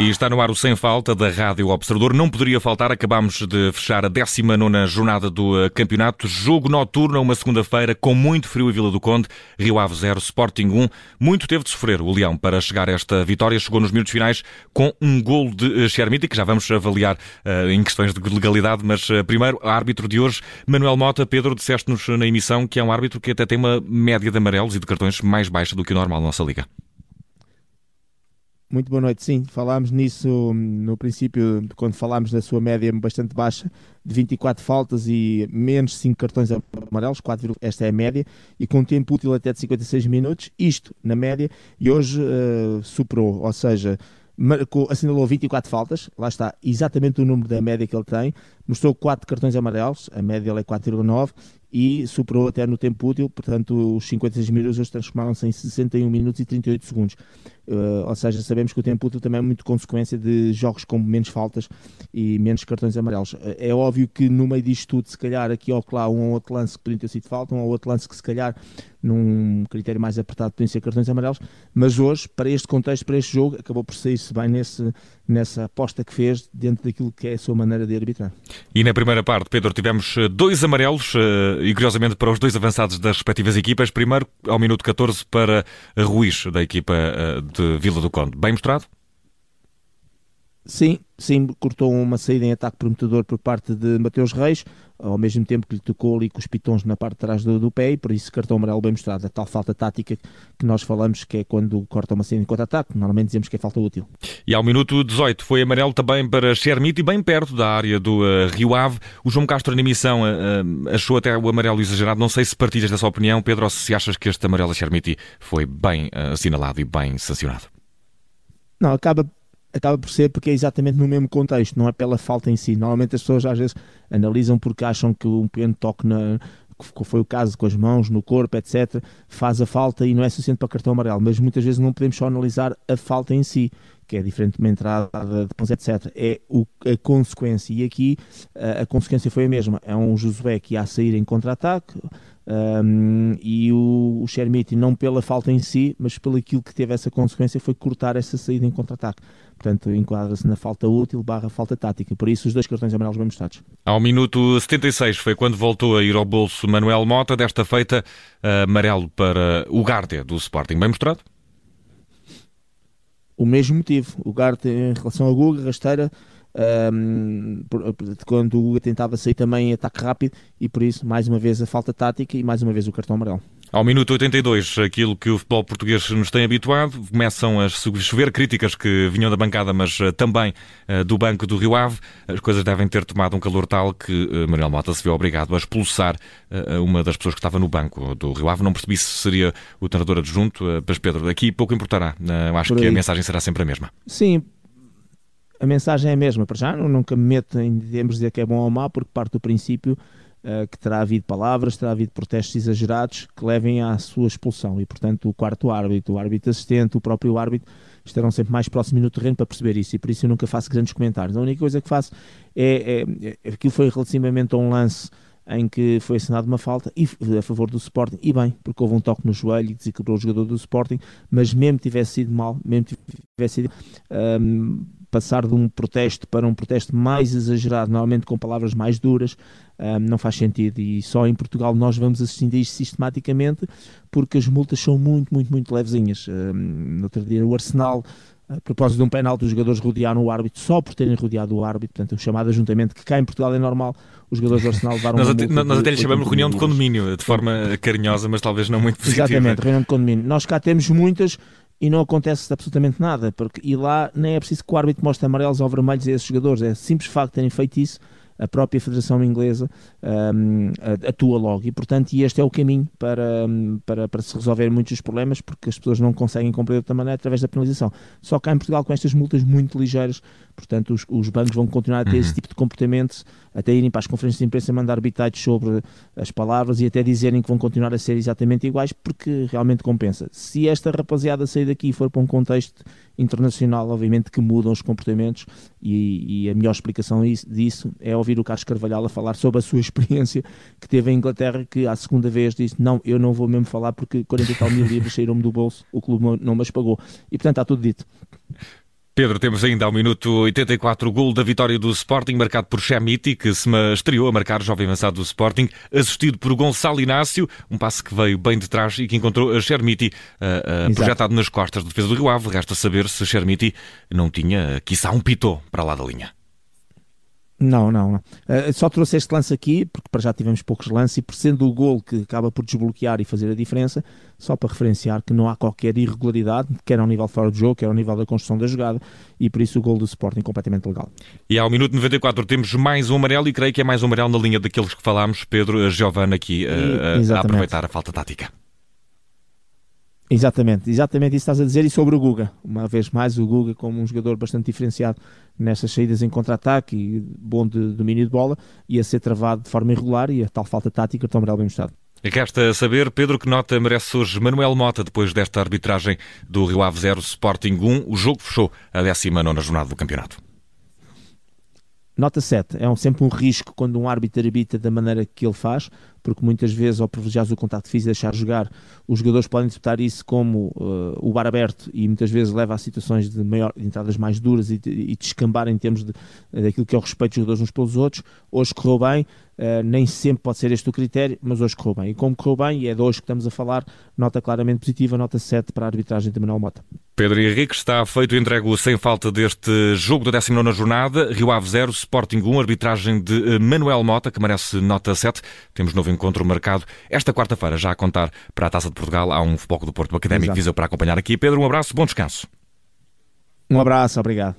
E está no ar o Sem Falta da Rádio Observador. Não poderia faltar, acabámos de fechar a 19 jornada do eh, campeonato. Jogo noturno, uma segunda-feira, com muito frio em Vila do Conde. Rio Ave 0, Sporting 1. Muito teve de sofrer o Leão para chegar a esta vitória. Chegou nos minutos finais com um gol de eh, que já vamos avaliar uh, em questões de legalidade. Mas uh, primeiro, árbitro de hoje, Manuel Mota. Pedro, disseste-nos na emissão que é um árbitro que até tem uma média de amarelos e de cartões mais baixa do que o normal na nossa liga. Muito boa noite. Sim, falámos nisso hum, no princípio, quando falámos da sua média bastante baixa, de 24 faltas e menos 5 cartões amarelos, 4, esta é a média, e com um tempo útil até de 56 minutos, isto na média, e hoje uh, superou, ou seja, marcou, assinalou 24 faltas, lá está exatamente o número da média que ele tem, mostrou 4 cartões amarelos, a média é 4,9 e superou até no tempo útil, portanto os 56 minutos transformaram-se em 61 minutos e 38 segundos. Uh, ou seja, sabemos que o tempo útil também é muito consequência de jogos com menos faltas e menos cartões amarelos. Uh, é óbvio que no meio disto tudo, se calhar aqui ou lá um ou outro lance que podia ter sido falta, um ou outro lance que se calhar num critério mais apertado podem ser cartões amarelos, mas hoje, para este contexto, para este jogo, acabou por sair-se bem nesse, nessa aposta que fez dentro daquilo que é a sua maneira de arbitrar. E na primeira parte, Pedro, tivemos eh, dois amarelos e curiosamente para os dois avançados das respectivas equipas. Primeiro, ao minuto 14, para Ruiz, da equipa de Vila do Conde. Bem mostrado? Sim, sim, cortou uma saída em ataque prometedor por parte de Mateus Reis, ao mesmo tempo que lhe tocou ali com os pitons na parte de trás do, do pé e por isso cartão amarelo bem mostrado. A tal falta tática que nós falamos que é quando corta uma saída em contra-ataque, normalmente dizemos que é falta útil. E ao minuto 18 foi amarelo também para Chermite e bem perto da área do uh, Rio Ave. O João Castro na emissão uh, achou até o amarelo exagerado. Não sei se partilhas dessa opinião, Pedro, ou se achas que este amarelo a Chermite foi bem uh, assinalado e bem sancionado. Não, acaba acaba por ser porque é exatamente no mesmo contexto, não é pela falta em si. Normalmente as pessoas às vezes analisam porque acham que um pequeno toque na que foi o caso com as mãos, no corpo, etc., faz a falta e não é suficiente para cartão amarelo. Mas muitas vezes não podemos só analisar a falta em si, que é diferente de uma entrada de etc. É o, a consequência. E aqui a, a, consequência foi a mesma. É um Josué que ia sair em contra-ataque, um, e o, o Shermiti, não pela falta em si, mas pelo aquilo que teve essa consequência, foi cortar essa saída em contra-ataque. Portanto, enquadra-se na falta útil barra falta tática. Por isso, os dois cartões amarelos bem mostrados. Ao minuto 76 foi quando voltou a ir ao bolso Manuel Mota, desta feita amarelo para o Gártea do Sporting. Bem mostrado? O mesmo motivo. O Gártea em relação ao Guga, rasteira, um, quando o Guga tentava sair também em ataque rápido e por isso, mais uma vez, a falta tática e mais uma vez o cartão amarelo. Ao minuto 82, aquilo que o futebol português nos tem habituado, começam a chover críticas que vinham da bancada, mas uh, também uh, do banco do Rio Ave. As coisas devem ter tomado um calor tal que uh, Manuel Mota se viu obrigado a expulsar uma das pessoas que estava no banco do Rio Ave. Não percebi se seria o treinador adjunto, mas Pedro, aqui pouco importará. acho que a mensagem será sempre a mesma. Sim, a mensagem é a mesma. Para já, nunca me meto em termos de dizer que é bom ou mau, porque parte do princípio uh, que terá havido palavras, terá havido protestos exagerados que levem à sua expulsão. E, portanto, o quarto árbitro, o árbitro assistente, o próprio árbitro estarão sempre mais próximos no terreno para perceber isso. E por isso eu nunca faço grandes comentários. A única coisa que faço é. é, é aquilo foi relativamente a um lance em que foi assinado uma falta e, a favor do Sporting, e bem, porque houve um toque no joelho e desequilibrou o jogador do Sporting, mas mesmo tivesse sido mal, mesmo tivesse sido um, passar de um protesto para um protesto mais exagerado, normalmente com palavras mais duras, um, não faz sentido. E só em Portugal nós vamos assistindo a isto sistematicamente, porque as multas são muito, muito, muito levezinhas. Um, no outro dia, o Arsenal a propósito de um penalti, os jogadores rodearam o árbitro só por terem rodeado o árbitro, portanto, um chamado ajuntamento que cá em Portugal é normal, os jogadores do Arsenal levaram nós, até, nós até lhe chamamos reunião de condomínio, de forma carinhosa, mas talvez não muito positiva. Exatamente, reunião de condomínio. Nós cá temos muitas e não acontece absolutamente nada, porque e lá nem é preciso que o árbitro mostre amarelos ou vermelhos a esses jogadores, é simples facto terem feito isso, a própria Federação Inglesa um, atua logo e, portanto, este é o caminho para, para, para se resolver muitos dos problemas porque as pessoas não conseguem cumprir de outra maneira através da penalização. Só cá em Portugal, com estas multas muito ligeiras, portanto, os, os bancos vão continuar a ter uhum. esse tipo de comportamento, até irem para as conferências de imprensa mandar bitites sobre as palavras e até dizerem que vão continuar a ser exatamente iguais porque realmente compensa. Se esta rapaziada sair daqui e for para um contexto internacional, obviamente que mudam os comportamentos e, e a melhor explicação disso é ouvir o Carlos Carvalhal a falar sobre a sua experiência que teve em Inglaterra, que à segunda vez disse, não, eu não vou mesmo falar porque 40 e tal mil livros saíram-me do bolso, o clube não me as pagou. E portanto está tudo dito. Pedro, temos ainda ao minuto 84 o gol da vitória do Sporting, marcado por Chamiti, que se estreou a marcar jovem avançado do Sporting, assistido por Gonçalo Inácio, um passe que veio bem de trás e que encontrou a Chermiti uh, uh, projetado nas costas de defesa do Rio Ave. Resta saber se Chermiti não tinha, quiçá, um pitô para lá da linha. Não, não, não. Uh, só trouxe este lance aqui, porque para já tivemos poucos lances, e por sendo o gol que acaba por desbloquear e fazer a diferença, só para referenciar que não há qualquer irregularidade, quer ao nível fora do jogo, quer ao nível da construção da jogada, e por isso o gol do Sporting completamente legal. E ao minuto 94 temos mais um amarelo, e creio que é mais um amarelo na linha daqueles que falámos, Pedro Giovanna aqui uh, a aproveitar a falta tática. Exatamente, exatamente isso estás a dizer, e sobre o Guga, uma vez mais o Guga como um jogador bastante diferenciado nessas saídas em contra-ataque e bom de domínio de bola, ia ser travado de forma irregular e a tal falta tática tão bem mostrado. Resta saber, Pedro, que nota merece hoje Manuel Mota depois desta arbitragem do Rio Ave 0 Sporting 1. O jogo fechou a 19 jornada do campeonato. Nota 7. É um, sempre um risco quando um árbitro arbitra da maneira que ele faz, porque muitas vezes, ao privilegiar o contato físico e deixar jogar, os jogadores podem interpretar isso como uh, o bar aberto e muitas vezes leva a situações de, maior, de entradas mais duras e de, e descambar em termos de, daquilo que é o respeito dos jogadores uns pelos outros. Hoje correu bem, uh, nem sempre pode ser este o critério, mas hoje correu bem. E como correu bem, e é de hoje que estamos a falar, nota claramente positiva, nota 7 para a arbitragem de Manuel Mota. Pedro Henrique está feito entrego sem falta deste jogo da 19 jornada, Rio Ave 0, Sporting 1, arbitragem de eh, Manuel Mota, que merece nota 7. Temos novo encontro marcado esta quarta-feira, já a contar para a Taça de Portugal. Há um foco do Porto Académico Viseu para acompanhar aqui. Pedro, um abraço, bom descanso. Um abraço, obrigado.